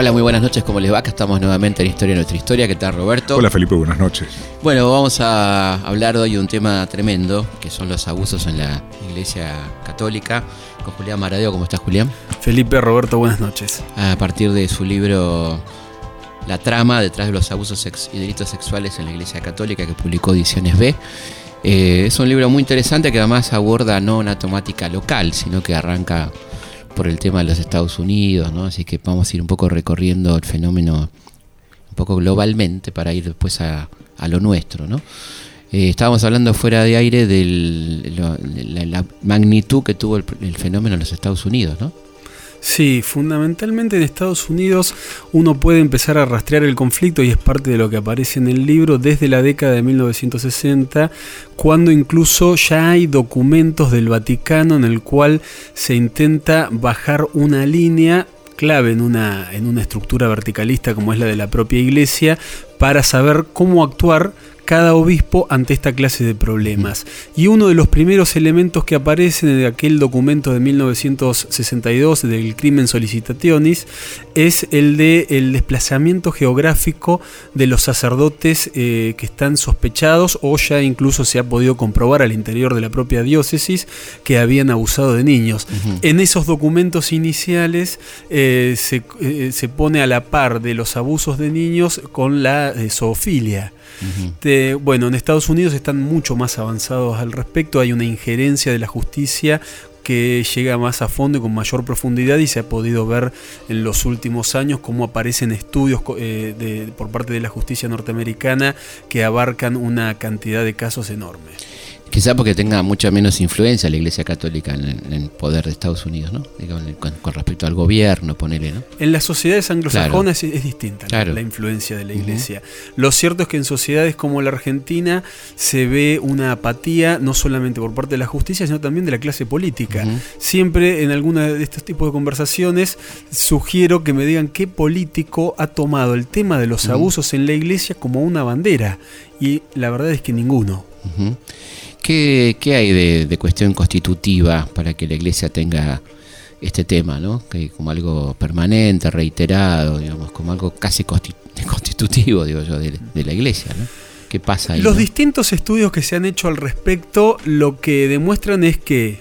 Hola, muy buenas noches, ¿cómo les va? Acá estamos nuevamente en Historia de Nuestra Historia. ¿Qué tal, Roberto? Hola, Felipe, buenas noches. Bueno, vamos a hablar hoy de un tema tremendo, que son los abusos en la Iglesia Católica. Con Julián Maradeo, ¿cómo estás, Julián? Felipe, Roberto, buenas noches. A partir de su libro La trama detrás de los abusos y delitos sexuales en la Iglesia Católica, que publicó Ediciones B. Eh, es un libro muy interesante que además aborda no una temática local, sino que arranca por el tema de los Estados Unidos, ¿no? Así que vamos a ir un poco recorriendo el fenómeno un poco globalmente para ir después a, lo nuestro, ¿no? Eh, estábamos hablando fuera de aire de la, magnitud que tuvo el, el fenómeno en los Estados Unidos, ¿no? Sí, fundamentalmente en Estados Unidos uno puede empezar a rastrear el conflicto y es parte de lo que aparece en el libro desde la década de 1960, cuando incluso ya hay documentos del Vaticano en el cual se intenta bajar una línea clave en una, en una estructura verticalista como es la de la propia iglesia para saber cómo actuar cada obispo ante esta clase de problemas. Y uno de los primeros elementos que aparecen en aquel documento de 1962 del crimen solicitationis es el de el desplazamiento geográfico de los sacerdotes eh, que están sospechados o ya incluso se ha podido comprobar al interior de la propia diócesis que habían abusado de niños. En esos documentos iniciales eh, eh, se, pone a la par de los abusos de niños con la zoofilia bueno, en Estados Unidos están mucho más avanzados al respecto, hay una injerencia de la justicia que llega más a fondo y con mayor profundidad y se ha podido ver en los últimos años cómo aparecen estudios eh, por parte de la justicia norteamericana que abarcan una cantidad de casos enormes. Quizá porque tenga mucha menos influencia la Iglesia Católica en, el poder de Estados Unidos, ¿no? con, respecto al gobierno, ponele, ¿no? En las sociedades anglosajonas es, distinta la influencia de la Iglesia. Lo cierto es que en sociedades como la Argentina se ve una apatía no solamente por parte de la justicia, sino también de la clase política. Siempre en alguna de estos tipos de conversaciones sugiero que me digan qué político ha tomado el tema de los abusos en la Iglesia como una bandera. Y la verdad es que ninguno. ¿Qué, hay de, cuestión constitutiva para que la Iglesia tenga este tema, ¿no? Que como algo permanente, reiterado, digamos, como algo casi constitutivo, digo yo, de, la Iglesia, ¿no? ¿Qué pasa ahí? Los distintos estudios que se han hecho al respecto lo que demuestran es que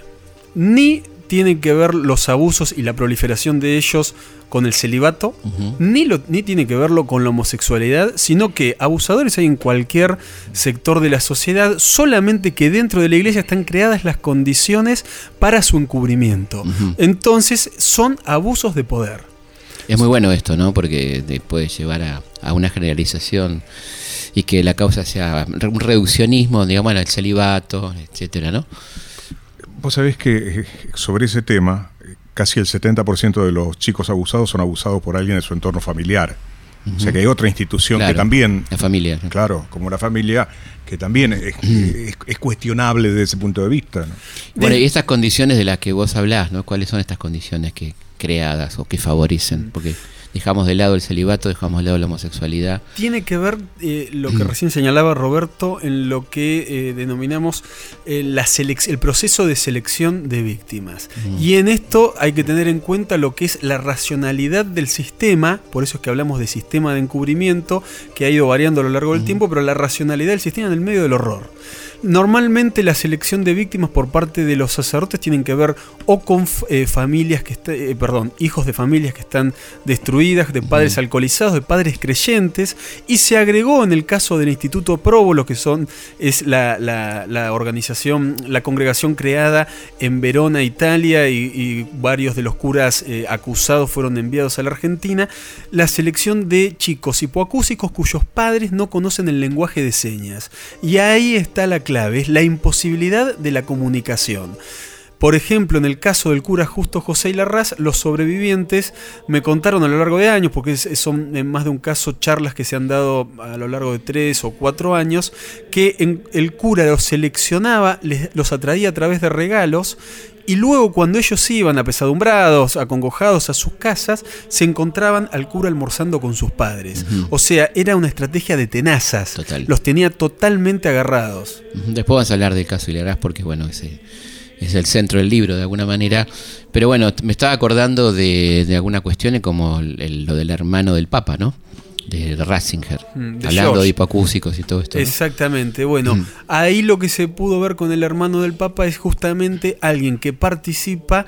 ni tienen que ver los abusos y la proliferación de ellos con el celibato, ni, lo, ni tiene que verlo con la homosexualidad, sino que abusadores hay en cualquier sector de la sociedad, solamente que dentro de la iglesia están creadas las condiciones para su encubrimiento. Entonces son abusos de poder. Es muy bueno esto, ¿no? Porque puede llevar a, a una generalización y que la causa sea un reduccionismo, digamos, al celibato, etcétera, ¿no? Vos sabés que eh, sobre ese tema, casi el 70% de los chicos abusados son abusados por alguien de su entorno familiar. O sea que hay otra institución que también... La familia. Claro, como la familia, que también es, cuestionable desde ese punto de vista. Bueno, y estas condiciones de las que vos hablás, ¿no? ¿Cuáles son estas condiciones que creadas o que favorecen? Porque dejamos de lado el celibato, dejamos de lado la homosexualidad. Tiene que ver eh, lo que recién señalaba Roberto en lo que eh, denominamos eh, la el proceso de selección de víctimas. Y en esto hay que tener en cuenta lo que es la racionalidad del sistema, por eso es que hablamos de sistema de encubrimiento, que ha ido variando a lo largo del tiempo, pero la racionalidad del sistema en el medio del horror. Normalmente la selección de víctimas por parte de los sacerdotes tienen que ver o con eh, familias que eh, perdón, hijos de familias que están destruidas, de padres alcoholizados, de padres creyentes, y se agregó en el caso del Instituto Provo, lo que son, es la, organización, la congregación creada en Verona, Italia, y, varios de los curas eh, acusados fueron enviados a la Argentina, la selección de chicos hipoacúsicos cuyos padres no conocen el lenguaje de señas. Y ahí está la clave, es la imposibilidad de la comunicación. Por ejemplo, en el caso del cura Justo José y Larraz, los sobrevivientes me contaron a lo largo de años, porque son en más de un caso charlas que se han dado a lo largo de tres o cuatro años, que el cura los seleccionaba, los atraía a través de regalos y luego cuando ellos iban apesadumbrados, acongojados a sus casas, se encontraban al cura almorzando con sus padres. O sea, era una estrategia de tenazas. Los tenía totalmente agarrados. Después vamos a hablar del caso Hilarás porque, bueno, ese es el centro del libro de alguna manera. Pero bueno, me estaba acordando de, de algunas cuestiones como lo del hermano del Papa, ¿no? de Ratzinger, mm, hablando de hipacúsicos y todo esto. Exactamente, bueno, mm. ahí lo que se pudo ver con el hermano del Papa es justamente alguien que participa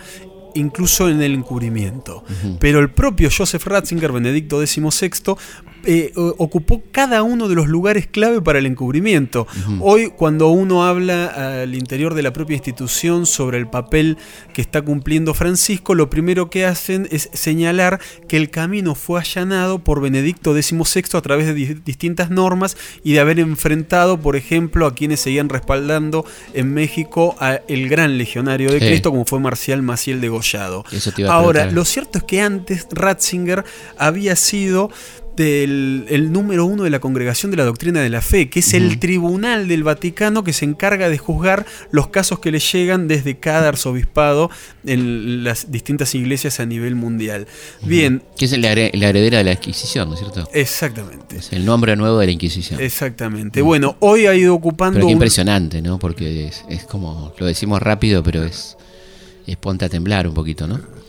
incluso en el encubrimiento. Pero el propio Joseph Ratzinger, Benedicto XVI, eh, ocupó cada uno de los lugares clave para el encubrimiento. Hoy, cuando uno habla al interior de la propia institución sobre el papel que está cumpliendo Francisco, lo primero que hacen es señalar que el camino fue allanado por Benedicto XVI a través de distintas normas y de haber enfrentado, por ejemplo, a quienes seguían respaldando en México al gran legionario de Cristo, como fue Marcial Maciel degollado. Ahora, lo cierto es que antes Ratzinger había sido del el número uno de la Congregación de la Doctrina de la Fe, que es el tribunal del Vaticano que se encarga de juzgar los casos que le llegan desde cada arzobispado en las distintas iglesias a nivel mundial. Bien. Que es la, heredera de la Inquisición, ¿no es cierto? Exactamente. Es el nombre nuevo de la Inquisición. Exactamente. Bueno, hoy ha ido ocupando. Pero impresionante, ¿no? Porque es, como, lo decimos rápido, pero es, es ponte a temblar un poquito, ¿no?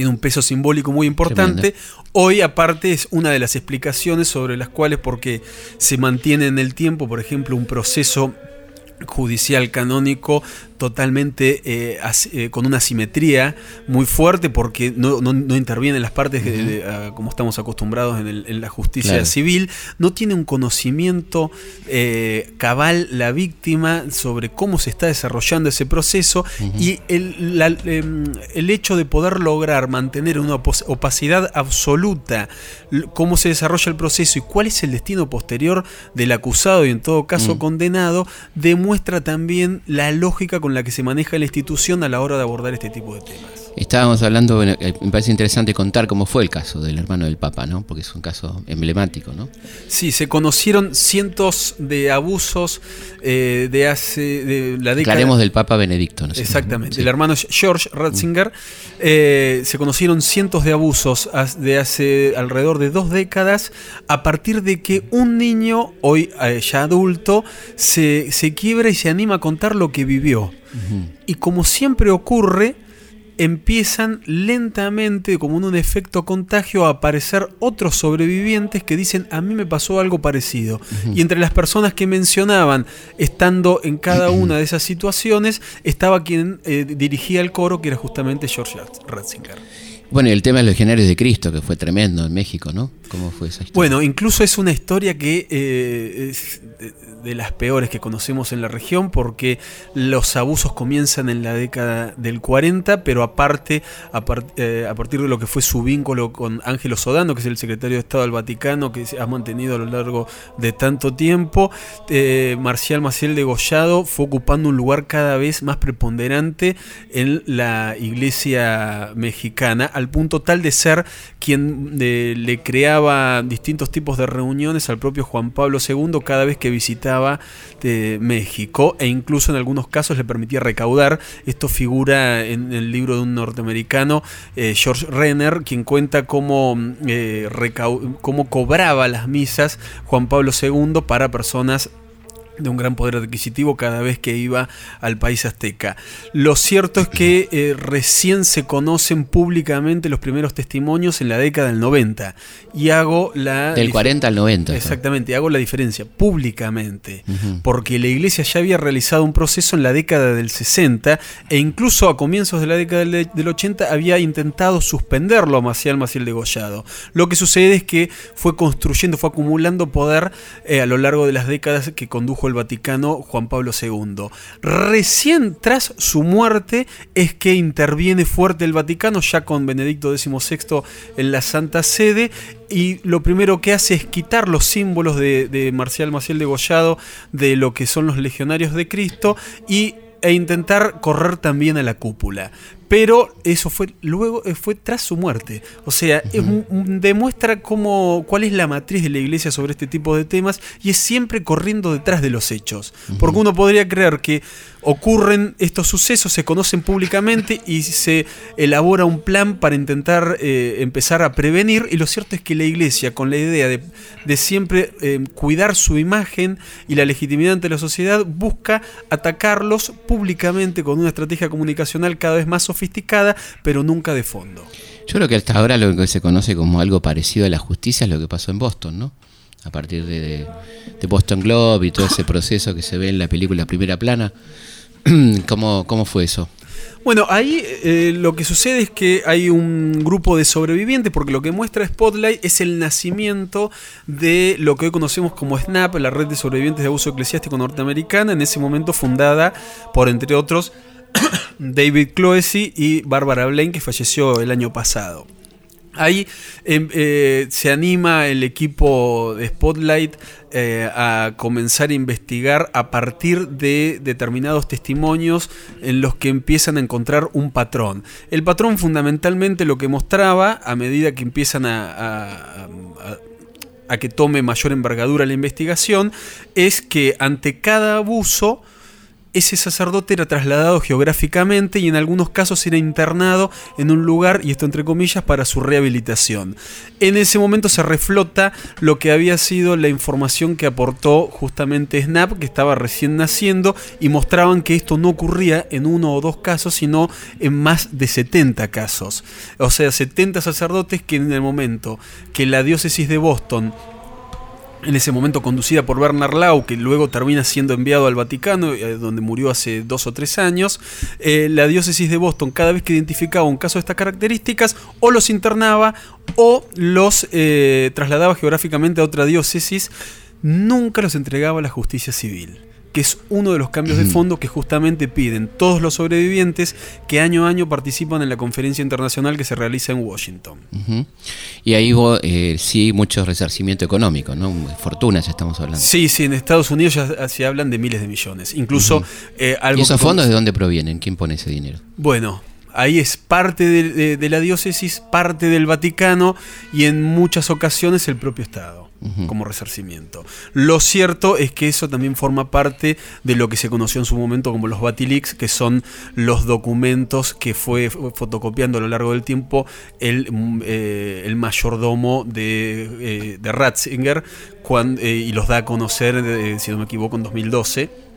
Tiene un peso simbólico muy importante. Hoy aparte es una de las explicaciones sobre las cuales porque se mantiene en el tiempo, por ejemplo, un proceso judicial canónico totalmente eh, eh, con una simetría muy fuerte porque no, no, intervienen las partes como estamos acostumbrados en, la justicia civil, no tiene un conocimiento eh, cabal la víctima sobre cómo se está desarrollando ese proceso y el, em, el, hecho de poder lograr mantener una opacidad absoluta, cómo se desarrolla el proceso y cuál es el destino posterior del acusado y en todo caso condenado, demuestra también la lógica con la que se maneja la institución a la hora de abordar este tipo de temas. Estábamos hablando, eh, me parece interesante contar cómo fue el caso del hermano del Papa, ¿no? Porque es un caso emblemático, ¿no? Sí, se conocieron cientos de abusos eh, de hace de la década. Hablaremos del Papa Benedicto, ¿no? Exactamente. El hermano George Ratzinger eh, se conocieron cientos de abusos de hace alrededor de dos décadas a partir de que un niño, hoy ya adulto, se, se quiebra y se anima a contar lo que vivió. Y como siempre ocurre, empiezan lentamente, como en un efecto contagio, a aparecer otros sobrevivientes que dicen, a mí me pasó algo parecido. Y entre las personas que mencionaban, estando en cada una de esas situaciones, estaba quien eh, dirigía el coro, que era justamente George Ratzinger. Bueno, y el tema de los legionarios de Cristo, que fue tremendo en México, ¿no? ¿Cómo fue esa historia? Bueno, incluso es una historia que eh, es de las peores que conocemos en la región, porque los abusos comienzan en la década del 40, pero aparte, eh, a, partir de lo que fue su vínculo con Ángelo Sodano, que es el secretario de Estado del Vaticano, que se ha mantenido a lo largo de tanto tiempo, eh, Marcial Maciel Degollado fue ocupando un lugar cada vez más preponderante en la iglesia mexicana al punto tal de ser quien le creaba distintos tipos de reuniones al propio Juan Pablo II cada vez que visitaba de México e incluso en algunos casos le permitía recaudar. Esto figura en el libro de un norteamericano, eh, George Renner, quien cuenta cómo, eh, cómo cobraba las misas Juan Pablo II para personas de un gran poder adquisitivo cada vez que iba al país azteca. Lo cierto es que eh, recién se conocen públicamente los primeros testimonios en la década del 90 y hago la... Del 40 al 90. Exactamente, hago la diferencia públicamente, porque la iglesia ya había realizado un proceso en la década del 60 e incluso a comienzos de la década del, 80 había intentado suspenderlo a Maciel Maciel degollado. Lo que sucede es que fue construyendo, fue acumulando poder eh, a lo largo de las décadas que condujo el Vaticano Juan Pablo II. Recién tras su muerte es que interviene fuerte el Vaticano, ya con Benedicto XVI en la Santa Sede, y lo primero que hace es quitar los símbolos de, Marcial Maciel de Gollado de lo que son los legionarios de Cristo y e intentar correr también a la cúpula. Pero eso fue luego eh, fue tras su muerte. O sea, es un- un- demuestra cómo, cuál es la matriz de la iglesia sobre este tipo de temas y es siempre corriendo detrás de los hechos. Porque uno podría creer que ocurren estos sucesos, se conocen públicamente y se elabora un plan para intentar eh, empezar a prevenir. Y lo cierto es que la iglesia, con la idea de, de siempre eh, cuidar su imagen y la legitimidad ante la sociedad, busca atacarlos públicamente con una estrategia comunicacional cada vez más sofisticada, pero nunca de fondo. Yo creo que hasta ahora lo que se conoce como algo parecido a la justicia es lo que pasó en Boston, ¿no? A partir de Boston Globe y todo ese proceso que se ve en la película Primera Plana. ¿Cómo, ¿Cómo fue eso? Bueno, ahí eh, lo que sucede es que hay un grupo de sobrevivientes, porque lo que muestra Spotlight es el nacimiento de lo que hoy conocemos como SNAP, la red de sobrevivientes de abuso eclesiástico norteamericana, en ese momento fundada por, entre otros, David Cloesy y Barbara Blaine, que falleció el año pasado. Ahí em, eh, se anima el equipo de Spotlight eh, a comenzar a investigar a partir de determinados testimonios en los que empiezan a encontrar un patrón. El patrón fundamentalmente lo que mostraba a medida que empiezan a a que tome mayor envergadura la investigación es que ante cada abuso ese sacerdote era trasladado geográficamente y en algunos casos era internado en un lugar, y esto entre comillas, para su rehabilitación. En ese momento se reflota lo que había sido la información que aportó justamente Snap, que estaba recién naciendo, y mostraban que esto no ocurría en uno o dos casos, sino en más de 70 casos. O sea, 70 sacerdotes que en el momento que la diócesis de Boston en ese momento conducida por Bernard Lau, que luego termina siendo enviado al Vaticano, eh, donde murió hace dos o tres años, eh, la diócesis de Boston, cada vez que identificaba un caso de estas características, o los internaba o los eh, trasladaba geográficamente a otra diócesis, nunca los entregaba a la justicia civil que es uno de los cambios de fondo que justamente piden todos los sobrevivientes que año a año participan en la conferencia internacional que se realiza en Washington. Y ahí hubo eh, sí mucho resarcimiento económico, ¿no? Fortunas estamos hablando. Sí, sí, en Estados Unidos ya se hablan de miles de millones. Incluso eh, algo ¿Y esos fondos de dónde provienen? ¿Quién pone ese dinero? Bueno, ahí es parte de, de- de la diócesis, parte del Vaticano y en muchas ocasiones el propio Estado. Como resarcimiento. Lo cierto es que eso también forma parte de lo que se conoció en su momento como los Batilix, que son los documentos que fue fotocopiando a lo largo del tiempo el, mm, eh, el mayordomo de, eh, de Ratzinger cuan- eh, y los da a conocer, si no me equivoco, en 2012.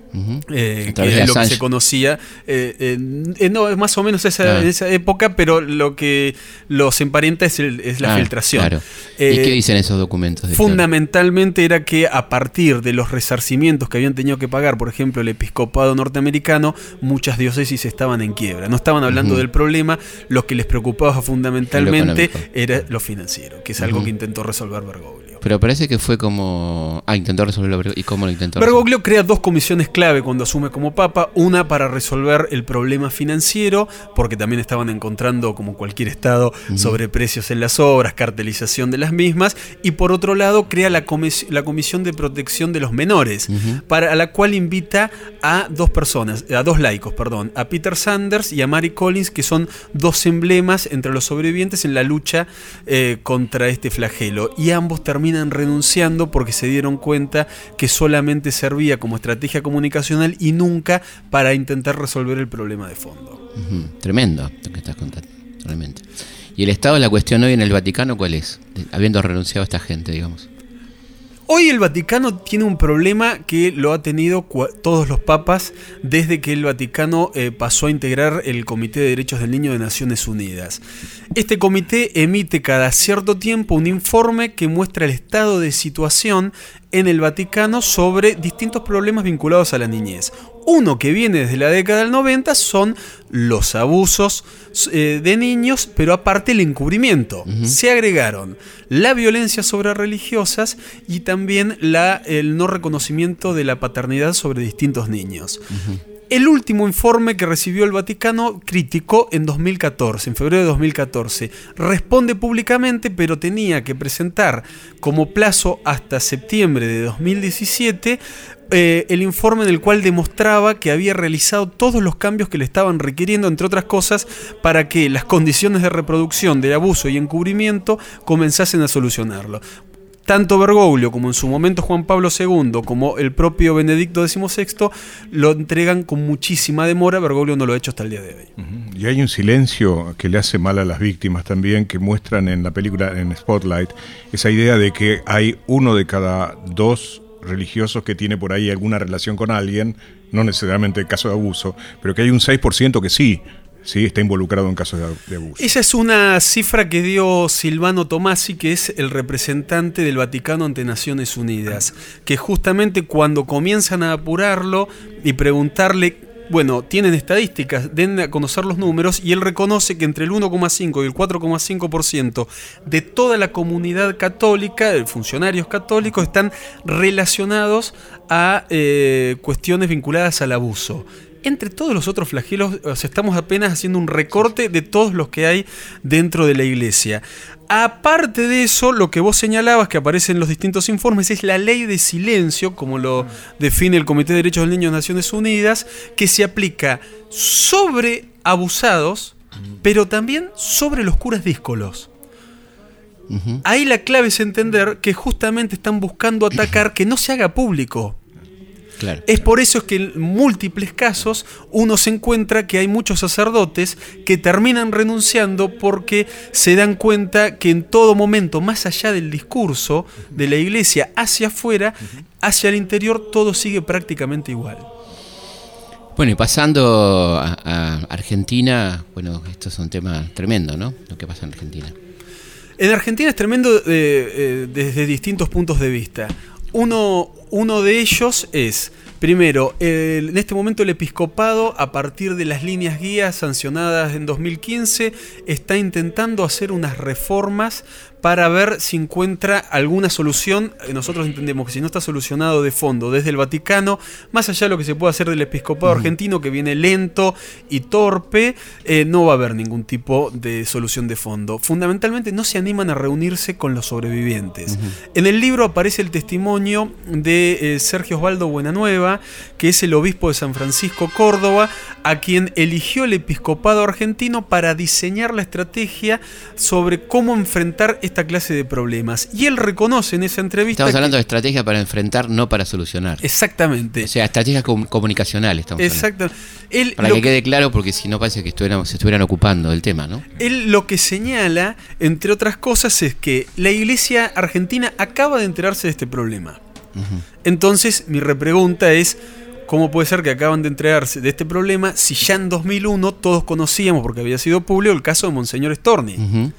Eh, que es lo que se conocía. eh, en- en- no, es más o menos esa, Claro. esa época, pero lo que los emparenta es, el- es la Ah, filtración. claro. ¿Y Eh, qué dicen esos documentos? de Fundamentalmente era que a partir de los resarcimientos que habían tenido que pagar, por ejemplo, el episcopado norteamericano, muchas diócesis estaban en quiebra. No estaban hablando del problema, lo que les preocupaba fundamentalmente era lo financiero, que es algo que intentó resolver Bergoglio. Pero parece que fue como... Ah, intentó resolverlo. ¿Y cómo lo intentó resolver? Bergoglio crea dos comisiones clave cuando asume como papa, una para resolver el problema financiero, porque también estaban encontrando, como cualquier estado, sobreprecios en las obras, cartelización de las mismas, y por otro lado crea la, comis- la Comisión de Protección de los Menores, para a la cual invita a dos personas, a dos laicos, perdón, a Peter Sanders y a Mary Collins, que son dos emblemas entre los sobrevivientes en la lucha eh, contra este flagelo, y ambos terminan renunciando porque se dieron cuenta que solamente servía como estrategia comunicacional y nunca para intentar resolver el problema de fondo. Tremendo lo que estás contando, realmente. ¿Y el estado la cuestión hoy en el Vaticano cuál es? Habiendo renunciado a esta gente, digamos. Hoy el Vaticano tiene un problema que lo ha tenido todos los papas desde que el Vaticano eh, pasó a integrar el Comité de Derechos del Niño de Naciones Unidas. Este comité emite cada cierto tiempo un informe que muestra el estado de situación en el Vaticano sobre distintos problemas vinculados a la niñez. Uno que viene desde la década del 90 son los abusos eh, de niños, pero aparte el encubrimiento. Se agregaron la violencia sobre religiosas y también la, el no reconocimiento de la paternidad sobre distintos niños. el último informe que recibió el Vaticano crítico en 2014, en febrero de 2014. Responde públicamente, pero tenía que presentar como plazo hasta septiembre de 2017 eh, el informe en el cual demostraba que había realizado todos los cambios que le estaban requiriendo, entre otras cosas, para que las condiciones de reproducción, de abuso y encubrimiento comenzasen a solucionarlo tanto Bergoglio como en su momento Juan Pablo II, como el propio Benedicto XVI, lo entregan con muchísima demora. Bergoglio no lo ha hecho hasta el día de hoy. Y hay un silencio que le hace mal a las víctimas también, que muestran en la película, en Spotlight, esa idea de que hay uno de cada dos religiosos que tiene por ahí alguna relación con alguien, no necesariamente caso de abuso, pero que hay un 6% que sí. Sí, está involucrado en casos de, abuso. Esa es una cifra que dio Silvano Tomasi, que es el representante del Vaticano ante Naciones Unidas, que justamente cuando comienzan a apurarlo y preguntarle bueno, tienen estadísticas, den a conocer los números y él reconoce que entre el 1,5 y el 4,5% de toda la comunidad católica, de funcionarios católicos, están relacionados a eh, cuestiones vinculadas al abuso entre todos los otros flagelos, estamos apenas haciendo un recorte de todos los que hay dentro de la iglesia. Aparte de eso, lo que vos señalabas que aparece en los distintos informes es la ley de silencio, como lo define el Comité de Derechos del Niño de Naciones Unidas, que se aplica sobre abusados, pero también sobre los curas díscolos. Ahí la clave es entender que justamente están buscando atacar que no se haga público. Es por eso que en múltiples casos uno se encuentra que hay muchos sacerdotes que terminan renunciando porque se dan cuenta que en todo momento, más allá del discurso de la iglesia hacia afuera, hacia el interior, todo sigue prácticamente igual. Bueno, y pasando a, Argentina, bueno, esto es un tema tremendo, ¿no? Lo que pasa en Argentina. En Argentina es tremendo eh, eh, desde distintos puntos de vista. Uno, uno de ellos es, primero, en este momento el episcopado, a partir de las líneas guías sancionadas en 2015, está intentando hacer unas reformas para ver si encuentra alguna solución. Nosotros entendemos que si no está solucionado de fondo desde el Vaticano, más allá de lo que se puede hacer del episcopado argentino, que viene lento y torpe, eh, no va a haber ningún tipo de solución de fondo. Fundamentalmente no se animan a reunirse con los sobrevivientes. En el libro aparece el testimonio de eh, Sergio Osvaldo Buenanueva, que es el obispo de San Francisco Córdoba, a quien eligió el episcopado argentino para diseñar la estrategia sobre cómo enfrentar esta clase de problemas. Y él reconoce en esa entrevista. Estamos hablando de estrategia para enfrentar, no para solucionar. Exactamente. O sea, estrategia comunicacional estamos Exacto. para que, quede claro, porque si no parece que estuvieran, se estuvieran ocupando del tema, ¿no? Él lo que señala, entre otras cosas, es que la iglesia argentina acaba de enterarse de este problema. Entonces, mi repregunta es. ¿Cómo puede ser que acaban de enterarse de este problema si ya en 2001 todos conocíamos, porque había sido público, el caso de Monseñor Storni?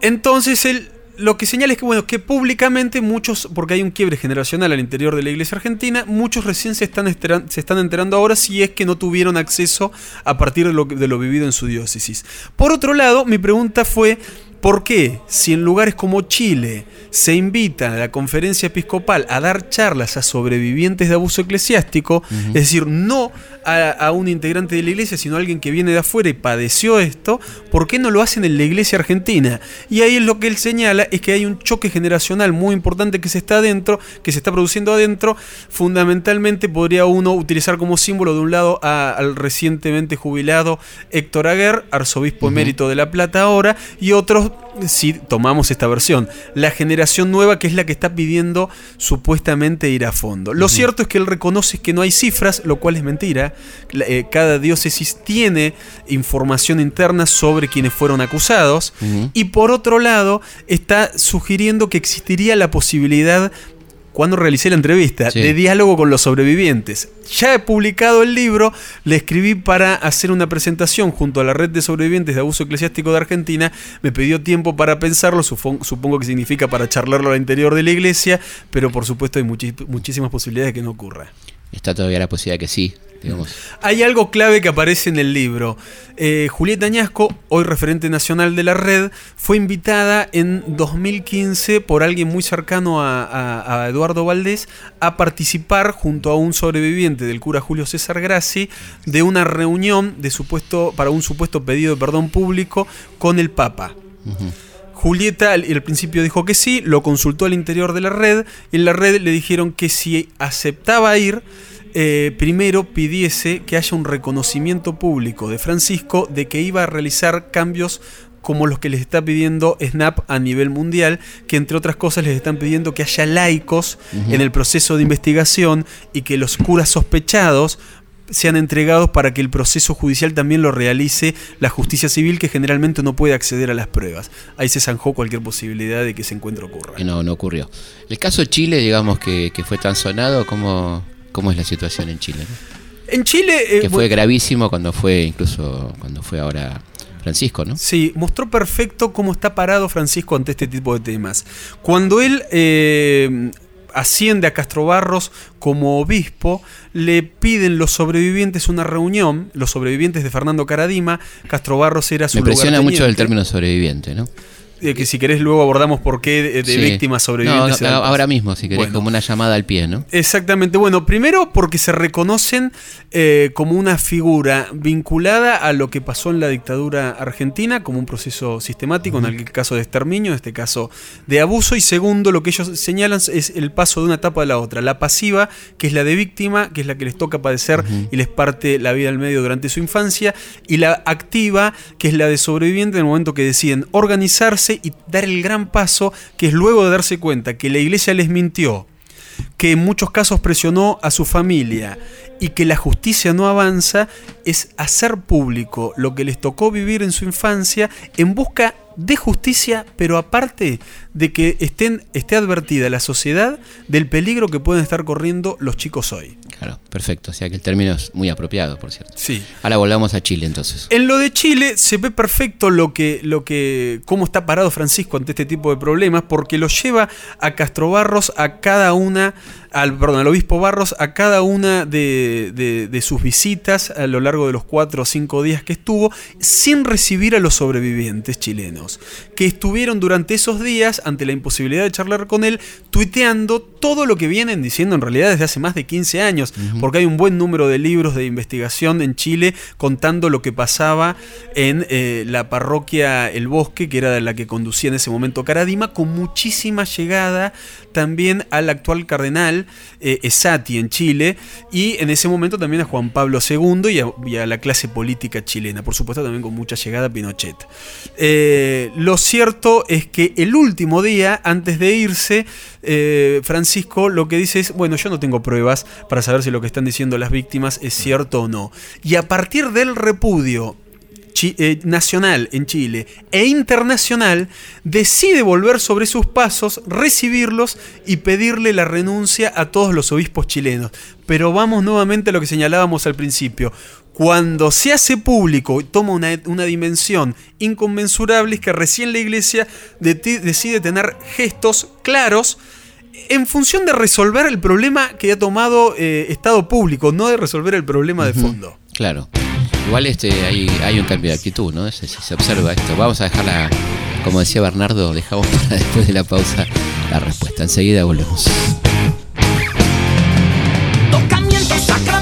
Entonces él lo que señala es que, bueno, que públicamente muchos, porque hay un quiebre generacional al interior de la iglesia argentina, muchos recién se están, se están enterando ahora si es que no tuvieron acceso a partir de lo, de lo vivido en su diócesis. Por otro lado, mi pregunta fue, ¿por qué si en lugares como Chile, se invita a la conferencia episcopal a dar charlas a sobrevivientes de abuso eclesiástico, es decir, no a, un integrante de la iglesia, sino a alguien que viene de afuera y padeció esto, ¿por qué no lo hacen en la iglesia argentina? Y ahí es lo que él señala, es que hay un choque generacional muy importante que se está adentro, que se está produciendo adentro, fundamentalmente podría uno utilizar como símbolo de un lado al recientemente jubilado Héctor Aguer, arzobispo emérito de La Plata ahora, y otros si tomamos esta versión, la generación nueva que es la que está pidiendo supuestamente ir a fondo. Lo cierto es que él reconoce que no hay cifras, lo cual es mentira. Eh, cada diócesis tiene información interna sobre quienes fueron acusados. Y por otro lado, está sugiriendo que existiría la posibilidad cuando realicé la entrevista, de diálogo con los sobrevivientes. Ya he publicado el libro, le escribí para hacer una presentación junto a la red de sobrevivientes de abuso eclesiástico de Argentina. Me pidió tiempo para pensarlo, supongo que significa para charlarlo al interior de la iglesia, pero por supuesto hay muchísimas posibilidades de que no ocurra. está todavía la posibilidad de que sí. Digamos. Hay algo clave que aparece en el libro. Eh, Julieta Añasco, hoy referente nacional de la red, fue invitada en 2015 por alguien muy cercano a, a- a Eduardo Valdés a participar junto a un sobreviviente del cura Julio César Grassi de una reunión de supuesto, para un supuesto pedido de perdón público con el Papa. Julieta al, al principio dijo que sí, lo consultó al interior de la red y en la red le dijeron que si aceptaba ir, eh, primero pidiese que haya un reconocimiento público de Francisco de que iba a realizar cambios como los que les está pidiendo SNAP a nivel mundial, que entre otras cosas les están pidiendo que haya laicos en el proceso de investigación y que los curas sospechados sean entregados para que el proceso judicial también lo realice la justicia civil que generalmente no puede acceder a las pruebas. Ahí se zanjó cualquier posibilidad de que ese encuentro ocurra. No, no ocurrió. El caso de Chile, digamos que, que fue tan sonado, ¿cómo, ¿cómo es la situación en Chile? no? En Chile... eh, Que fue gravísimo cuando fue, incluso cuando fue ahora Francisco, ¿no? Sí, mostró perfecto cómo está parado Francisco ante este tipo de temas. Cuando él eh, asciende a Castro Barros como obispo, le piden los sobrevivientes una reunión, los sobrevivientes de Fernando Caradima, Castro Barros era su Me impresiona mucho el término sobreviviente, ¿no? Eh, que si querés luego abordamos por qué de, de Sí. víctimas sobrevivientes. no, ahora mismo, si querés, Bueno. como una llamada al pie, ¿no? Exactamente, bueno, primero porque se reconocen eh, como una figura vinculada a lo que pasó en la dictadura argentina, como un proceso sistemático, en el caso de exterminio, en este caso de abuso, y segundo, lo que ellos señalan es el paso de una etapa a la otra, la pasiva, que es la de víctima, que es la que les toca padecer y les parte la vida al medio durante su infancia, y la activa, que es la de sobreviviente en el momento que deciden organizarse y dar el gran paso, que es luego de darse cuenta que la iglesia les mintió, que en muchos casos presionó a su familia y que la justicia no avanza, es hacer público lo que les tocó vivir en su infancia en busca de justicia, pero aparte de que estén, esté advertida la sociedad del peligro que pueden estar corriendo los chicos hoy. Claro, perfecto. O sea que el término es muy apropiado, por cierto. Sí. Ahora volvamos a Chile entonces. En lo de Chile se ve perfecto lo que, lo que, cómo está parado Francisco ante este tipo de problemas, porque lo lleva a Castro Barros a cada una, al, perdón, al obispo Barros a cada una de, de- de sus visitas a lo largo de los cuatro o cinco días que estuvo, sin recibir a los sobrevivientes chilenos, que estuvieron durante esos días, ante la imposibilidad de charlar con él, tuiteando todo lo que vienen diciendo en realidad desde hace más de 15 años, porque hay un buen número de libros de investigación en Chile contando lo que pasaba en eh, la parroquia El Bosque, que era la que conducía en ese momento Caradima, con muchísima llegada también al actual cardenal eh, Esati en Chile y en ese momento también a Juan Pablo II y a, y a la clase política chilena, por supuesto también con mucha llegada a Pinochet. Eh, lo cierto es que el último día, antes de irse, Francisco lo que dice es, bueno, yo no tengo pruebas para saber si lo que están diciendo las víctimas es cierto o no. Y a partir del repudio eh, nacional en Chile e internacional, decide volver sobre sus pasos, recibirlos y pedirle la renuncia a todos los obispos chilenos. Pero vamos nuevamente a lo que señalábamos al principio. Cuando se hace público toma una, una dimensión inconmensurable es que recién la iglesia de- decide tener gestos claros en función de resolver el problema que ha tomado eh, Estado público, no de resolver el problema de fondo. Claro. Igual este hay, hay un cambio de actitud, ¿no? Si se observa esto. Vamos a dejarla, como decía Bernardo, dejamos para después de la pausa la respuesta. Enseguida volvemos. Tocamientos, sacramentos,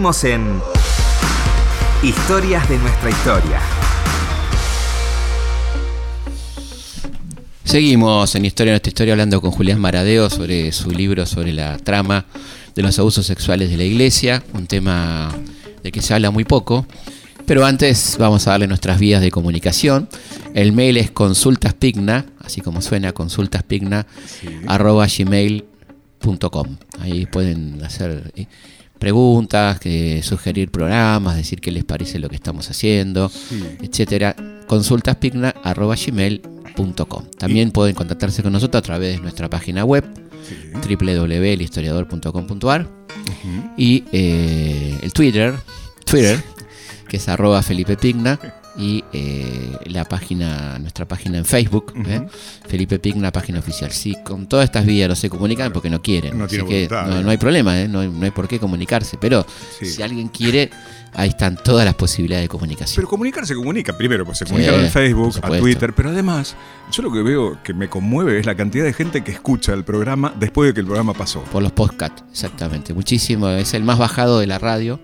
Seguimos en Historias de nuestra historia. Seguimos en Historia de nuestra historia hablando con Julián Maradeo sobre su libro sobre la trama de los abusos sexuales de la iglesia, un tema de que se habla muy poco. Pero antes vamos a darle nuestras vías de comunicación. El mail es consultaspigna, así como suena, consultaspigna, arroba gmail.com. Ahí pueden hacer eh, preguntas, que sugerir programas, decir qué les parece lo que estamos haciendo, etcétera. Consultaspigna arroba gmail.com. También pueden contactarse con nosotros a través de nuestra página web www.elhistoriador.com.ar y eh, el Twitter, Twitter, que es arroba Felipe Pigna y eh, la página, nuestra página en Facebook, ¿eh? Felipe Pigna, página oficial. Si con todas estas vías no se comunican porque no quieren, No así que no, no hay problema, ¿eh? no, hay, no hay por qué comunicarse, pero Sí. si alguien quiere, ahí están todas las posibilidades de comunicación. Pero comunicar se comunica primero, pues se Sí, comunica en por Facebook, a. Twitter, pero además, yo lo que veo que me conmueve es la cantidad de gente que escucha el programa después de que el programa pasó. Por los podcasts, exactamente. Muchísimo. Es el más bajado de la radio.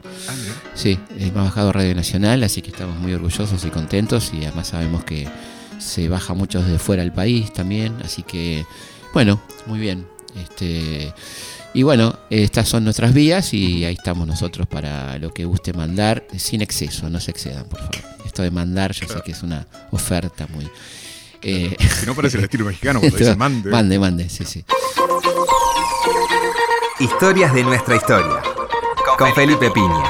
Sí, el más bajado de Radio Nacional, así que estamos muy orgullosos y contentos y además sabemos que se baja mucho desde fuera del país también, así que bueno, muy bien. Este, y bueno, estas son nuestras vías y ahí estamos nosotros para lo que guste mandar, sin exceso, no se excedan, por favor. Esto de mandar, yo sé que es una oferta muy... eh, Si no parece el estilo mexicano cuando dice mande. mande, mande, sí, sí. Historias de nuestra historia. Con Felipe Piña.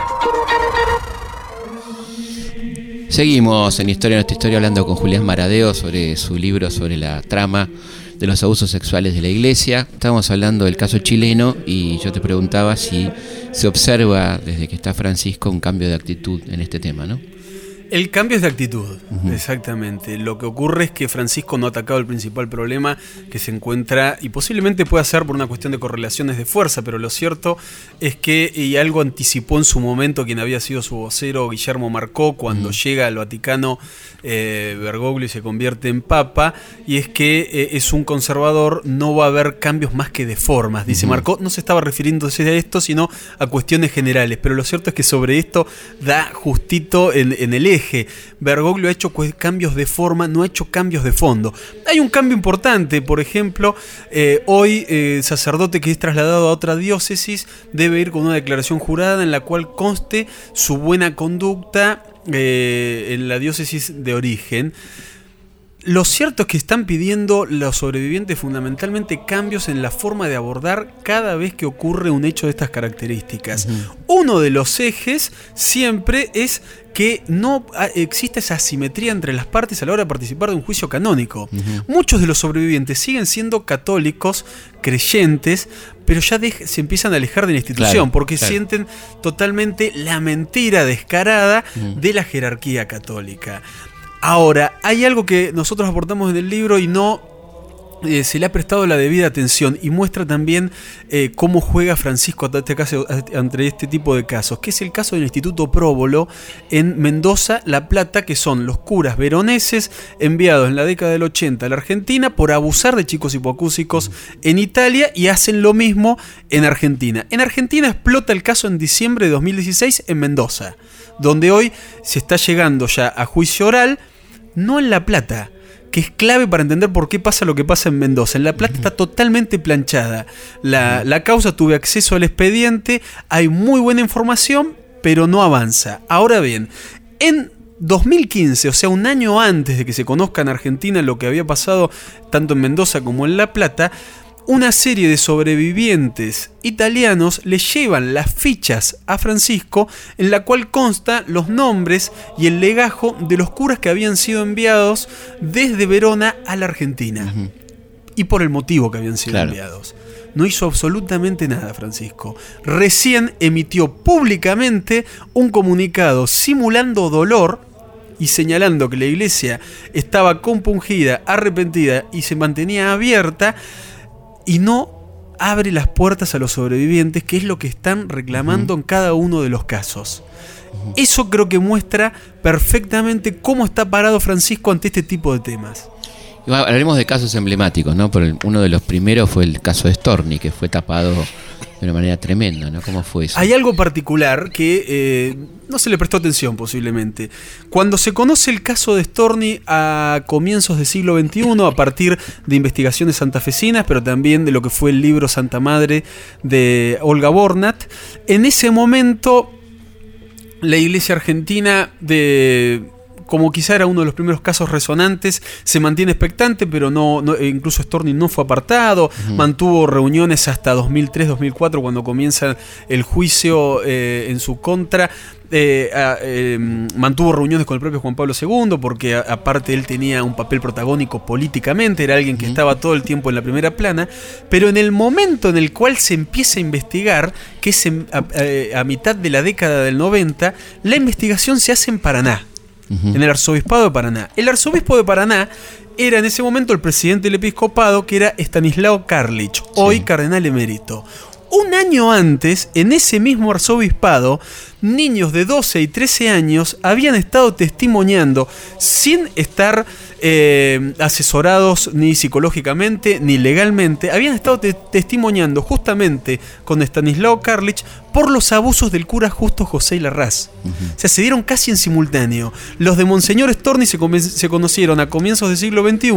Seguimos en Historia de nuestra historia hablando con Julián Maradeo sobre su libro sobre la trama de los abusos sexuales de la iglesia. Estábamos hablando del caso chileno y yo te preguntaba si se observa desde que está Francisco un cambio de actitud en este tema, ¿no? El cambio es de actitud, exactamente. Lo que ocurre es que Francisco no ha atacado el principal problema que se encuentra, y posiblemente pueda ser por una cuestión de correlaciones de fuerza, pero lo cierto es que, y algo anticipó en su momento quien había sido su vocero, Guillermo Marcó, cuando llega al Vaticano eh, Bergoglio y se convierte en papa, y es que eh, es un conservador, no va a haber cambios más que de formas. Dice Marcó, no se estaba refiriéndose a esto, sino a cuestiones generales, pero lo cierto es que sobre esto da justito en, en el eje. Bergoglio ha hecho cambios de forma, no ha hecho cambios de fondo. Hay un cambio importante, por ejemplo, eh, hoy eh, sacerdote que es trasladado a otra diócesis debe ir con una declaración jurada en la cual conste su buena conducta eh, en la diócesis de origen. Lo cierto es que están pidiendo los sobrevivientes fundamentalmente cambios en la forma de abordar cada vez que ocurre un hecho de estas características. Uno de los ejes siempre es que no ah, existe esa asimetría entre las partes a la hora de participar de un juicio canónico. Muchos de los sobrevivientes siguen siendo católicos, creyentes, pero ya se empiezan a alejar de la institución Claro, porque claro. sienten totalmente la mentira descarada de la jerarquía católica. Ahora, hay algo que nosotros aportamos en el libro y no eh, se le ha prestado la debida atención y muestra también eh, cómo juega Francisco ante este, caso, ante este tipo de casos, que es el caso del Instituto Próbolo en Mendoza, La Plata, que son los curas veroneses enviados en la década del 80 a la Argentina por abusar de chicos hipoacúsicos en Italia y hacen lo mismo en Argentina. En Argentina explota el caso en diciembre de 2016 en Mendoza, donde hoy se está llegando ya a juicio oral, no en La Plata, que es clave para entender por qué pasa lo que pasa en Mendoza. En La Plata está totalmente planchada. La, la causa tuve acceso al expediente, hay muy buena información, pero no avanza. Ahora bien, en 2015, o sea, un año antes de que se conozca en Argentina lo que había pasado tanto en Mendoza como en La Plata, una serie de sobrevivientes italianos le llevan las fichas a Francisco en la cual consta los nombres y el legajo de los curas que habían sido enviados desde Verona a la Argentina. Y por el motivo que habían sido Claro. enviados. No hizo absolutamente nada Francisco. Recién emitió públicamente un comunicado simulando dolor y señalando que la iglesia estaba compungida, arrepentida y se mantenía abierta y no abre las puertas a los sobrevivientes, que es lo que están reclamando en cada uno de los casos. Eso creo que muestra perfectamente cómo está parado Francisco ante este tipo de temas. Hablaremos de casos emblemáticos, ¿no? El- uno de los primeros fue el caso de Storni, que fue tapado de una manera tremenda, ¿no? ¿Cómo fue eso? Hay algo particular que eh, no se le prestó atención posiblemente. Cuando se conoce el caso de Storni a comienzos del siglo XXI, a partir de investigaciones santafesinas, pero también de lo que fue el libro Santa Madre de Olga Bornat, en ese momento la iglesia argentina de como quizá era uno de los primeros casos resonantes, se mantiene expectante, pero no, no- e incluso Storni no fue apartado, mantuvo reuniones hasta 2003-2004 cuando comienza el juicio eh, en su contra. eh, eh, mantuvo reuniones con el propio Juan Pablo II porque a- aparte él tenía un papel protagónico políticamente, era alguien que estaba todo el tiempo en la primera plana, pero en el momento en el cual se empieza a investigar, que es en- a, a- a mitad de la década del 90, la investigación se hace en Paraná en el arzobispado de Paraná. El arzobispo de Paraná era en ese momento el presidente del episcopado, que era Estanislao Karlich, hoy cardenal emérito. Un año antes, en ese mismo arzobispado, niños de 12 y 13 años habían estado testimoniando, sin estar eh, asesorados ni psicológicamente ni legalmente, habían estado te- testimoniando justamente con Stanislao Karlich por los abusos del cura justo José Larraz. O sea, se dieron casi en simultáneo. Los de Monseñor Storni se, se conocieron a comienzos del siglo XXI,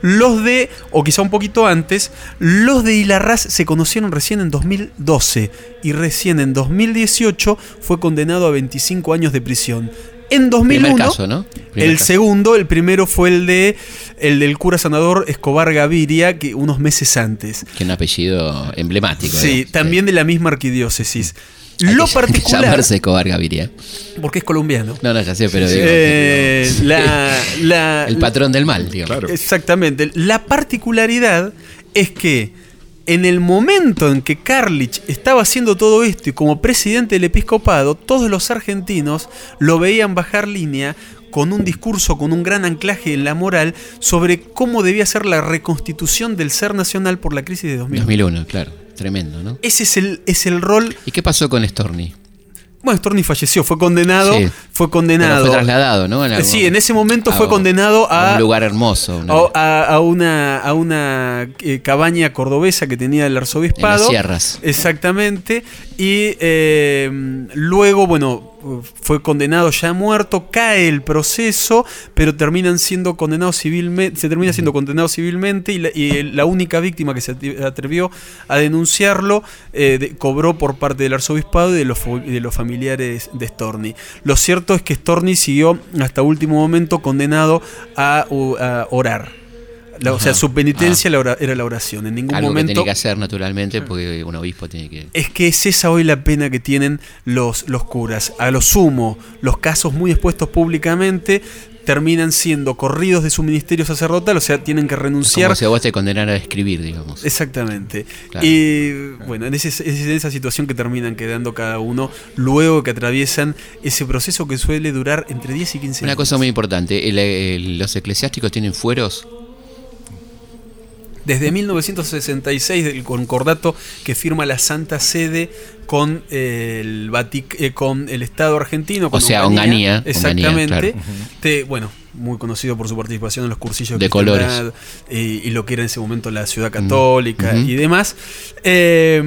los de, o quizá un poquito antes, los de Hilarraz se conocieron recién en 2012 y recién en 2018 fue condenado a 25 años de prisión. En 2001, Primer caso, ¿no? Primer el caso. segundo, el primero fue el de el del cura sanador Escobar Gaviria, que unos meses antes. Que un apellido emblemático. Sí, digamos. también de la misma arquidiócesis. Hay Lo que particular, Llamarse Escobar Gaviria. porque es colombiano. No, no, ya sé, pero digo. Eh, la- la- el patrón del mal, digamos. Claro. Exactamente. La particularidad es que en el momento en que Karlich estaba haciendo todo esto y como presidente del episcopado, todos los argentinos lo veían bajar línea con un discurso, con un gran anclaje en la moral sobre cómo debía ser la reconstitución del ser nacional por la crisis de 2000. 2001, claro. Tremendo, ¿no? Ese es el, es el rol. ¿Y qué pasó con Storni? Bueno, Storni falleció, fue condenado. Sí. Fue Pero condenado. fue trasladado, ¿no? En Sí, en ese momento fue condenado a, un lugar hermoso. una- a, una, a una eh, cabaña cordobesa que tenía el en arzobispado. las sierras. Exactamente. Y eh, luego, bueno, fue condenado ya muerto, cae el proceso, pero terminan siendo condenados civilmente, se termina siendo condenado civilmente y la, y la única víctima que se atrevió a denunciarlo eh, de- cobró por parte del arzobispado y de los, de los familiares de Storni. Lo cierto es que Storni siguió hasta último momento condenado a orar. La- o sea, su penitencia ora- era la oración. En ningún Algo que momento tiene que hacer naturalmente porque un obispo tiene que... es que es esa hoy la pena que tienen los, los curas. A lo sumo, los casos muy expuestos públicamente terminan siendo corridos de su ministerio sacerdotal, o sea, tienen que Es renunciar. como si a vos te condenaran a escribir, digamos. Exactamente. Claro. Y bueno, en, ese- es en esa situación que terminan quedando cada uno luego que atraviesan ese proceso que suele durar entre 10 y 15 Una años. cosa muy importante, el- el- los eclesiásticos tienen fueros. Desde 1966, del concordato que firma la Santa Sede con el, Vatic- eh, con el Estado argentino. Con O sea, Onganía, Exactamente. Onganía, claro. Te- bueno, muy conocido por su participación en los cursillos De colores. eh, y lo que era en ese momento la ciudad católica y demás. Eh,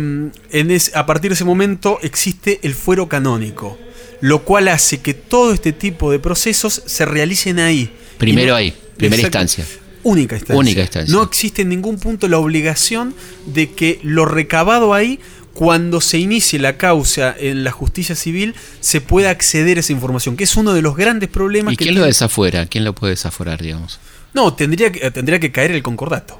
en es- a partir de ese momento existe el fuero canónico, lo cual hace que todo este tipo de procesos se realicen ahí. Primero Y no- ahí, primera instancia. Única instancia. Única instancia. No existe en ningún punto la obligación de que lo recabado ahí, cuando se inicie la causa en la justicia civil, se pueda acceder a esa información, que es uno de los grandes problemas ¿Y que quién lo desafuera? ¿Quién lo puede desaforar, digamos? No, tendría que, tendría que caer el concordato.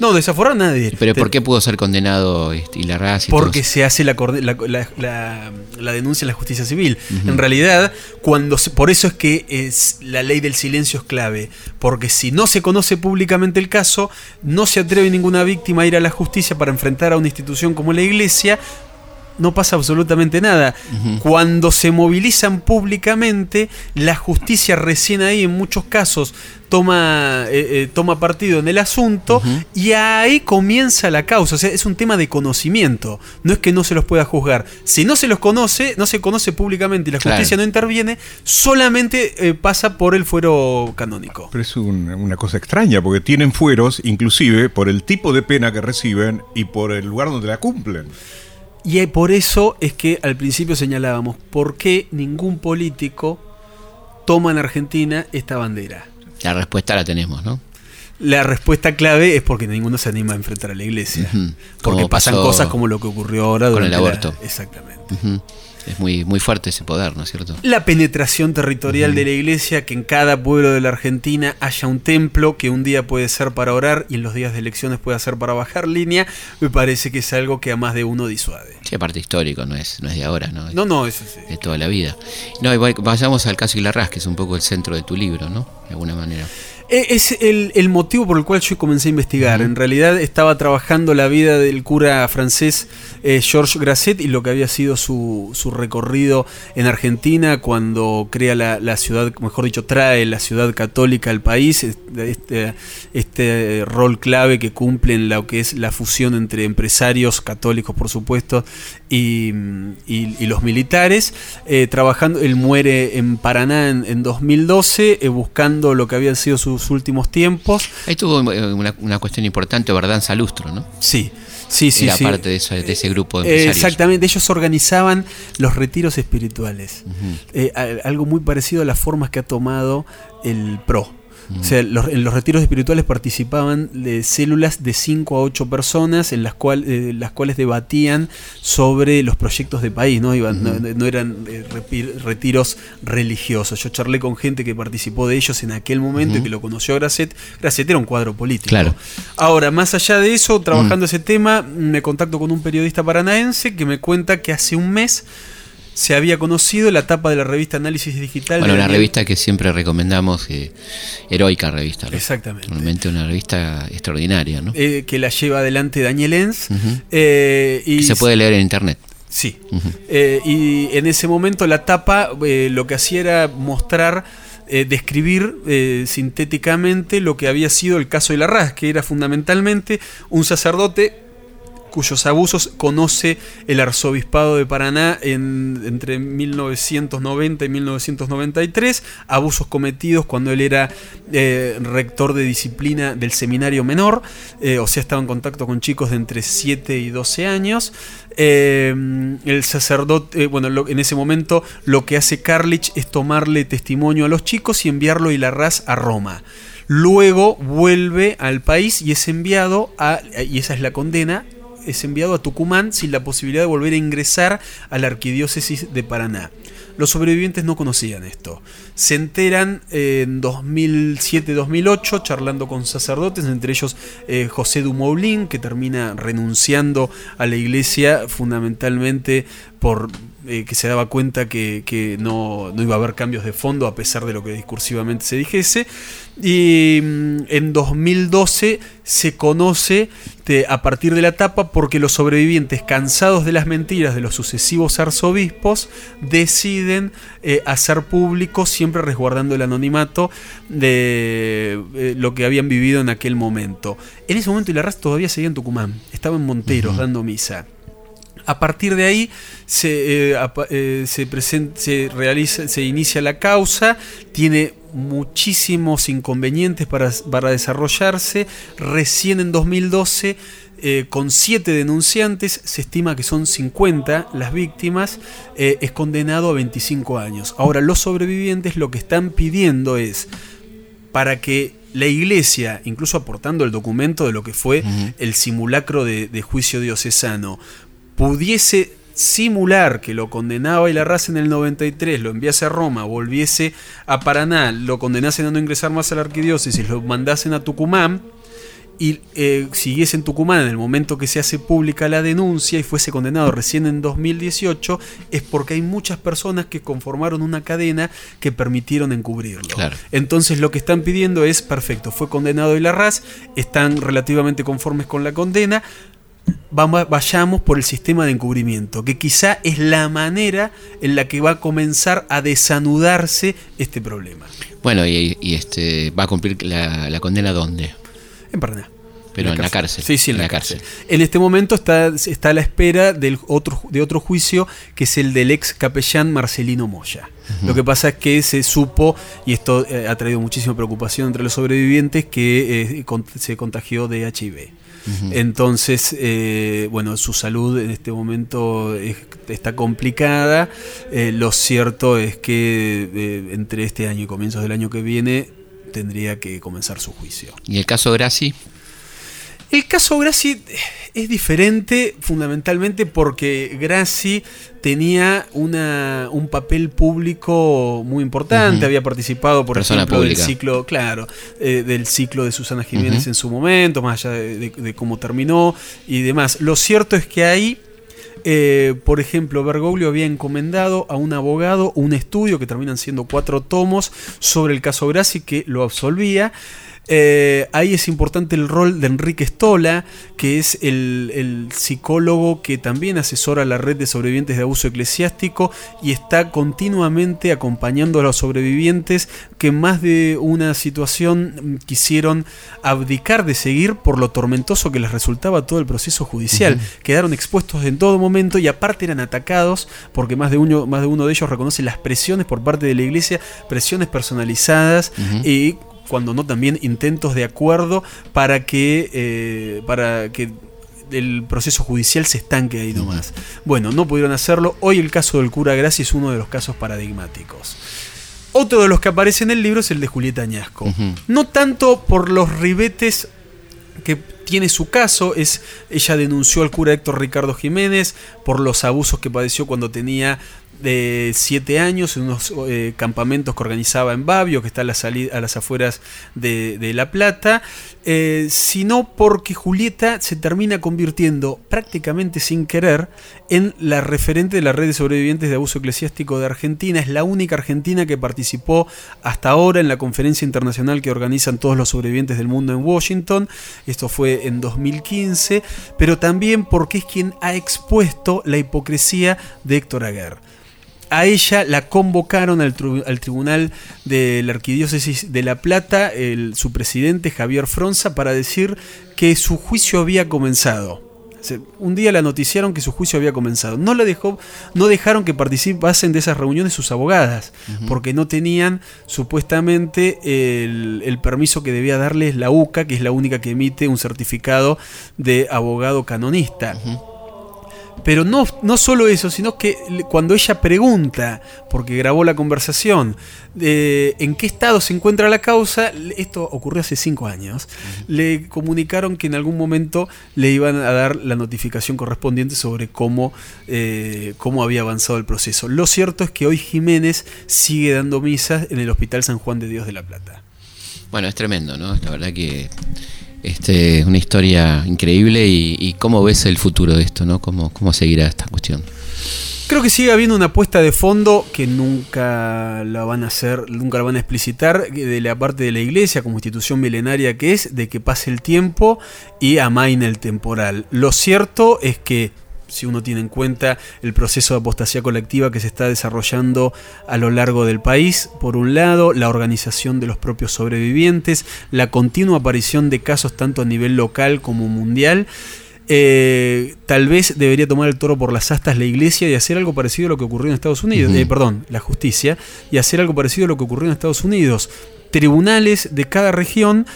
No, desaforar a nadie. Pero Te- ¿por qué pudo ser condenado este, Ilarraz y Porque se hace la, la, la- la- la denuncia en la justicia civil. En realidad, cuando se- por eso es que es, la ley del silencio es clave. Porque si no se conoce públicamente el caso, no se atreve ninguna víctima a ir a la justicia para enfrentar a una institución como la iglesia. No pasa absolutamente nada. Cuando se movilizan públicamente, la justicia recién ahí en muchos casos toma, eh, eh, toma partido en el asunto y ahí comienza la causa. O sea, es un tema de conocimiento. No es que no se los pueda juzgar. Si no se los conoce, no se conoce públicamente y la Claro. justicia no interviene, solamente eh, pasa por el fuero canónico. Pero es un- una cosa extraña, porque tienen fueros, inclusive, por el tipo de pena que reciben y por el lugar donde la cumplen. Y eh, por eso es que al principio señalábamos por qué ningún político toma en Argentina esta bandera. La respuesta la tenemos, ¿no? La respuesta clave es porque ninguno se anima a enfrentar a la iglesia. Porque pasan cosas como lo que ocurrió ahora con el la- aborto. Exactamente. Es muy, muy fuerte ese poder, ¿no es cierto? La penetración territorial de la iglesia, que en cada pueblo de la Argentina haya un templo que un día puede ser para orar y en los días de elecciones pueda ser para bajar línea, me parece que es algo que a más de uno disuade. Sí, aparte histórico, no es, no es de ahora, ¿no? Es No, no, eso sí. de toda la vida. No, y vay- vayamos al caso Ilarraz, que es un poco el centro de tu libro, ¿no? De alguna manera. Eh, Es el, el motivo por el cual yo comencé a investigar. En realidad estaba trabajando la vida del cura francés eh, Georges Grasset y lo que había sido su, su recorrido en Argentina cuando crea la, la ciudad, mejor dicho, trae la ciudad católica al país. Este, este, rol clave que cumple en lo que es la fusión entre empresarios católicos, por supuesto, y, y- y los militares. Eh, trabajando, él muere en Paraná en, en 2012, eh, buscando lo que habían sido sus últimos tiempos. Ahí tuvo eh, una, una cuestión importante, ¿verdad? Salustro, ¿no? Sí, sí, sí. Era sí. parte de, ese- de ese grupo de Eh, empresarios. exactamente, ellos organizaban los retiros espirituales. Eh, algo muy parecido a las formas que ha tomado el PRO. O sea, los- en los retiros espirituales participaban de células de 5 a 8 personas en las, cual- eh, las cuales debatían sobre los proyectos de país, no, Iban- no, no eran eh, retiros religiosos. Yo charlé con gente que participó de ellos en aquel momento y que lo conoció a Grasset. Grasset era un cuadro político. Claro. Ahora, más allá de eso, trabajando ese tema, me contacto con un periodista paranaense que me cuenta que hace un mes se había conocido la tapa de la revista Análisis Digital. Bueno, una revista que siempre recomendamos, eh, heroica revista. ¿no? Exactamente. Realmente una revista extraordinaria, ¿no? eh, que la lleva adelante Daniel Enz. Eh, y Que se puede leer en internet. Sí. Eh, y en ese momento la tapa eh, lo que hacía era mostrar, eh, describir eh, sintéticamente lo que había sido el caso de Larraz, que era fundamentalmente un sacerdote cuyos abusos conoce el arzobispado de Paraná en, entre 1990 y 1993, abusos cometidos cuando él era eh, rector de disciplina del seminario menor, eh, o sea, estaba en contacto con chicos de entre 7 y 12 años. Eh, el sacerdote, bueno, en ese momento lo que hace Carlich es tomarle testimonio a los chicos y enviarlo y la raz a Roma. Luego vuelve al país y es enviado a, y esa es la condena, es enviado a Tucumán sin la posibilidad de volver a ingresar a la arquidiócesis de Paraná. Los sobrevivientes no conocían esto. Se enteran eh, en 2007-2008 charlando con sacerdotes, entre ellos eh, José Dumoulin, que termina renunciando a la iglesia fundamentalmente por eh, que se daba cuenta que, que no, no iba a haber cambios de fondo a pesar de lo que discursivamente se dijese. Y mm, en 2012 se conoce de- a partir de la tapa porque los sobrevivientes, cansados de las mentiras de los sucesivos arzobispos, deciden eh, hacer público, siempre resguardando el anonimato de eh, lo que habían vivido en aquel momento. En ese momento Ilarraz todavía seguía en Tucumán, estaba en Monteros dando misa. A partir de ahí se, eh, eh, se, realiza, se inicia la causa, tiene muchísimos inconvenientes para, para desarrollarse. Recién en 2012, eh, con siete denunciantes, se estima que son 50 las víctimas, eh, es condenado a 25 años. Ahora, los sobrevivientes lo que están pidiendo es para que la iglesia, incluso aportando el documento de lo que fue el simulacro de, de juicio diocesano, pudiese simular que lo condenaba y la raza en el 93, lo enviase a Roma, volviese a Paraná, lo condenasen a no ingresar más a la arquidiócesis, lo mandasen a Tucumán y eh, siguiese en Tucumán en el momento que se hace pública la denuncia y fuese condenado recién en 2018, es porque hay muchas personas que conformaron una cadena que permitieron encubrirlo. Claro. Entonces lo que están pidiendo es, perfecto, fue condenado y la RAS, están relativamente conformes con la condena, vamos, vayamos por el sistema de encubrimiento, que quizá es la manera en la que va a comenzar a desanudarse este problema. Bueno, y, y, este va a cumplir la, la condena dónde? En Paraná. Pero en la cárcel. Sí, sí, en, En la, cárcel. cárcel. En este momento está, está a la espera del otro, de otro juicio, que es el del ex capellán Marcelino Moya. Lo que pasa es que se supo, y esto eh, ha traído muchísima preocupación entre los sobrevivientes, que eh, con- se contagió de HIV. Entonces, eh, bueno, su salud en este momento es- está complicada. Eh, lo cierto es que eh, entre este año y comienzos del año que viene tendría que comenzar su juicio. ¿Y el caso Graci? El caso Grassi es diferente fundamentalmente porque Grassi tenía una, un papel público muy importante, había participado, por Persona ejemplo, del ciclo, claro, eh, del ciclo de Susana Jiménez en su momento, más allá de, de- de cómo terminó y demás. Lo cierto es que ahí eh, por ejemplo, Bergoglio había encomendado a un abogado un estudio que terminan siendo cuatro tomos sobre el caso Grassi que lo absolvía. Eh, ahí es importante el rol de Enrique Stola, que es el, el psicólogo que también asesora a la red de sobrevivientes de abuso eclesiástico y está continuamente acompañando a los sobrevivientes que en más de una situación mm, quisieron abdicar de seguir por lo tormentoso que les resultaba todo el proceso judicial. Quedaron expuestos en todo momento y aparte eran atacados porque más de uno, más de uno de ellos reconoce las presiones por parte de la iglesia, presiones personalizadas y cuando no también intentos de acuerdo para que, eh, para que el proceso judicial se estanque ahí nomás. Bueno, no pudieron hacerlo. Hoy el caso del cura Gracia es uno de los casos paradigmáticos. Otro de los que aparece en el libro es el de Julieta Añasco. No tanto por los ribetes que tiene su caso, es ella denunció al cura Héctor Ricardo Jiménez por los abusos que padeció cuando tenía de 7 años en unos eh, campamentos que organizaba en Babio, que está a, las afueras de La Plata, eh, sino porque Julieta se termina convirtiendo prácticamente sin querer en la referente de la red de sobrevivientes de abuso eclesiástico de Argentina. Es la única argentina que participó hasta ahora en la conferencia internacional que organizan todos los sobrevivientes del mundo en Washington. Esto fue en 2015, pero también porque es quien ha expuesto la hipocresía de Héctor Aguer. A ella la convocaron al, tribunal de la Arquidiócesis de La Plata, el- su presidente Javier Fronza, para decir que su juicio había comenzado. Un día la noticiaron que su juicio había comenzado. No, la dejó, no dejaron que participasen de esas reuniones sus abogadas, porque no tenían supuestamente el, el permiso que debía darles la UCA, que es la única que emite un certificado de abogado canonista. Pero no, no solo eso, sino que cuando ella pregunta, porque grabó la conversación, de en qué estado se encuentra la causa, esto ocurrió hace cinco años, le comunicaron que en algún momento le iban a dar la notificación correspondiente sobre cómo, eh, cómo había avanzado el proceso. Lo cierto es que hoy Jiménez sigue dando misas en el Hospital San Juan de Dios de la Plata. Bueno, es tremendo, ¿no? La verdad que este, es una historia increíble y, cómo ves el futuro de esto, ¿no? ¿Cómo, cómo seguirá esta cuestión? Creo que sigue habiendo una apuesta de fondo que nunca la van a hacer, nunca la van a explicitar de la parte de la iglesia como institución milenaria que es, de que pase el tiempo y amaine el temporal. Lo cierto es que si uno tiene en cuenta el proceso de apostasía colectiva que se está desarrollando a lo largo del país, por un lado, la organización de los propios sobrevivientes, la continua aparición de casos tanto a nivel local como mundial, eh, tal vez debería tomar el toro por las astas la iglesia y hacer algo parecido a lo que ocurrió en Estados Unidos, eh, perdón, la justicia, y hacer algo parecido a lo que ocurrió en Estados Unidos. Tribunales de cada región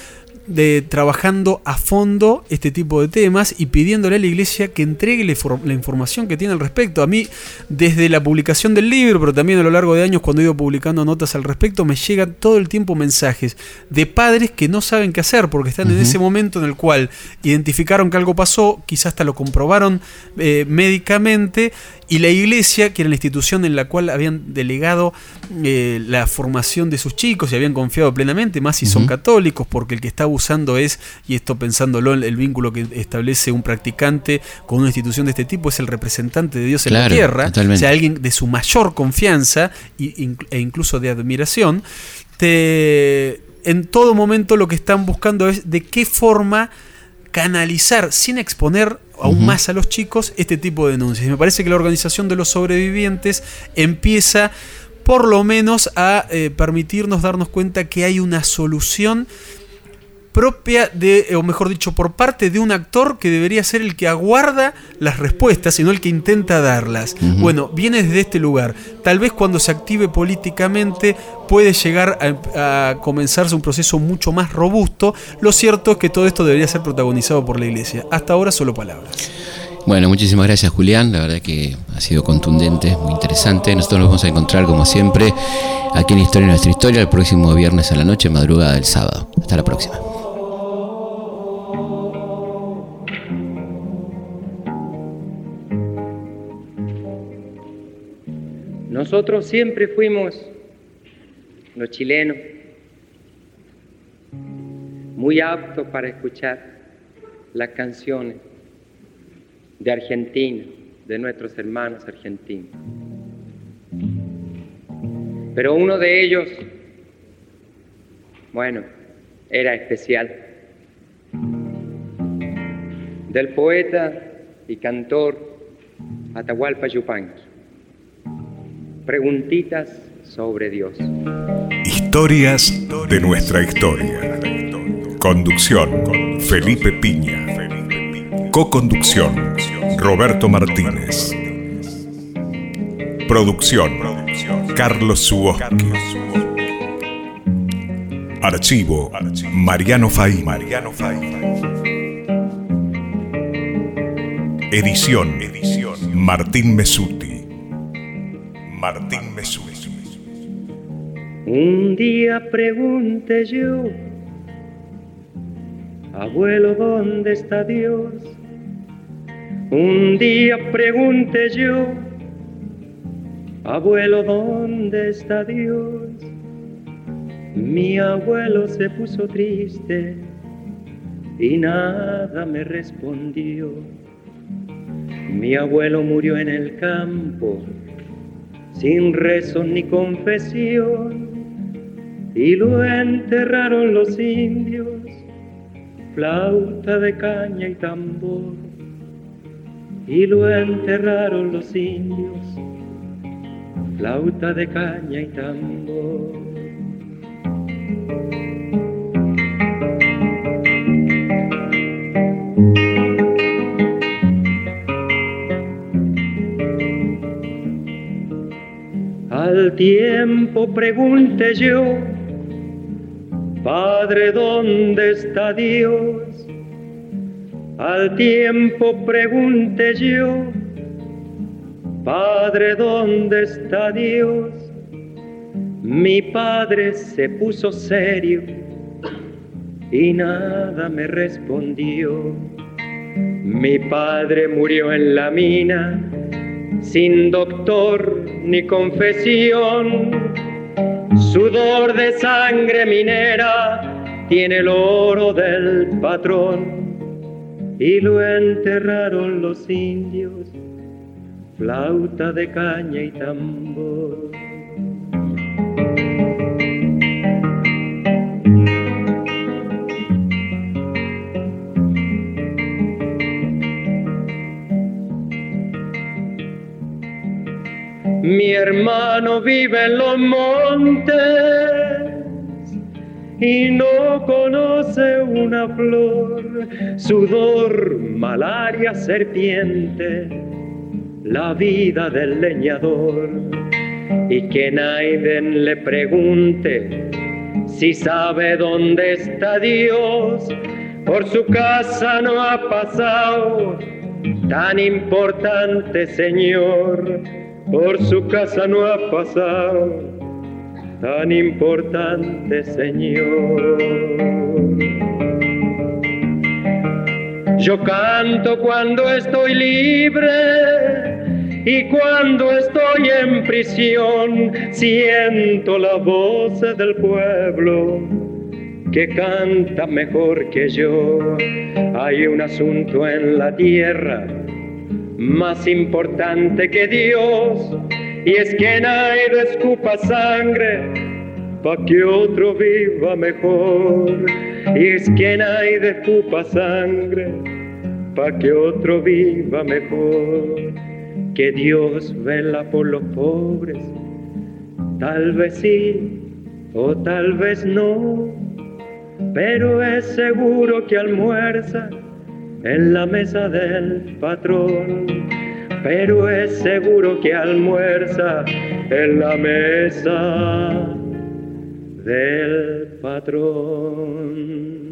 de trabajando a fondo este tipo de temas y pidiéndole a la iglesia que entregue la, infor- la información que tiene al respecto. A mí, desde la publicación del libro, pero también a lo largo de años cuando he ido publicando notas al respecto, me llegan todo el tiempo mensajes de padres que no saben qué hacer porque están en ese momento en el cual identificaron que algo pasó, quizás hasta lo comprobaron eh, médicamente y la iglesia, que era la institución en la cual habían delegado eh, la formación de sus chicos y habían confiado plenamente, más si son católicos, porque el que está abusando es, y esto pensándolo, el, el vínculo que establece un practicante con una institución de este tipo es el representante de Dios en la tierra, totalmente. o sea, alguien de su mayor confianza e incluso de admiración, te, en todo momento lo que están buscando es de qué forma canalizar sin exponer aún más a los chicos este tipo de denuncias. Y me parece que la organización de los sobrevivientes empieza por lo menos a eh, permitirnos darnos cuenta que hay una solución propia de, o mejor dicho, por parte de un actor que debería ser el que aguarda las respuestas y no el que intenta darlas. Bueno, viene desde este lugar. Tal vez cuando se active políticamente puede llegar a, a comenzarse un proceso mucho más robusto. Lo cierto es que todo esto debería ser protagonizado por la iglesia. Hasta ahora solo palabras. Bueno, muchísimas gracias Julián, la verdad que ha sido contundente, muy interesante. Nosotros nos vamos a encontrar como siempre aquí en Historia Nuestra Historia el próximo viernes a la noche, madrugada del sábado. Hasta la próxima. Nosotros siempre fuimos, los chilenos, muy aptos para escuchar las canciones de Argentina, de nuestros hermanos argentinos. Pero uno de ellos, bueno, era especial. Del poeta y cantor Atahualpa Yupanqui. Preguntitas sobre Dios. Historias de nuestra historia. Conducción, Felipe Piña. Co-conducción, Roberto Martínez. Producción, Carlos Suoski. Archivo, Mariano Fay. Edición, Martín Mesuti. Martín Mesuti. Un día pregunté yo, abuelo, ¿dónde está Dios? Un día pregunté yo, abuelo, ¿dónde está Dios? Mi abuelo se puso triste y nada me respondió. Mi abuelo murió en el campo sin rezo ni confesión y lo enterraron los indios, flauta de caña y tambor, y lo enterraron los indios, flauta de caña y tambor. Al tiempo pregunté yo, Padre, ¿dónde está Dios? Al tiempo pregunté yo, Padre, ¿dónde está Dios? Mi padre se puso serio y nada me respondió. Mi padre murió en la mina sin doctor ni confesión. Sudor de sangre minera tiene el oro del patrón y lo enterraron los indios, flauta de caña y tambor. Mi hermano vive en los montes y no conoce una flor, sudor, malaria, serpiente, la vida del leñador. Y que Naiden le pregunte si sabe dónde está Dios, por su casa no ha pasado tan importante señor. Por su casa no ha pasado tan importante Señor. Yo canto cuando estoy libre y cuando estoy en prisión siento la voz del pueblo que canta mejor que yo. Hay un asunto en la tierra más importante que Dios, y es que nadie escupa sangre pa' que otro viva mejor, y es que nadie escupa sangre pa' que otro viva mejor, que Dios vela por los pobres, tal vez sí o tal vez no, pero es seguro que almuerza en la mesa del patrón, pero es seguro que almuerza en la mesa del patrón.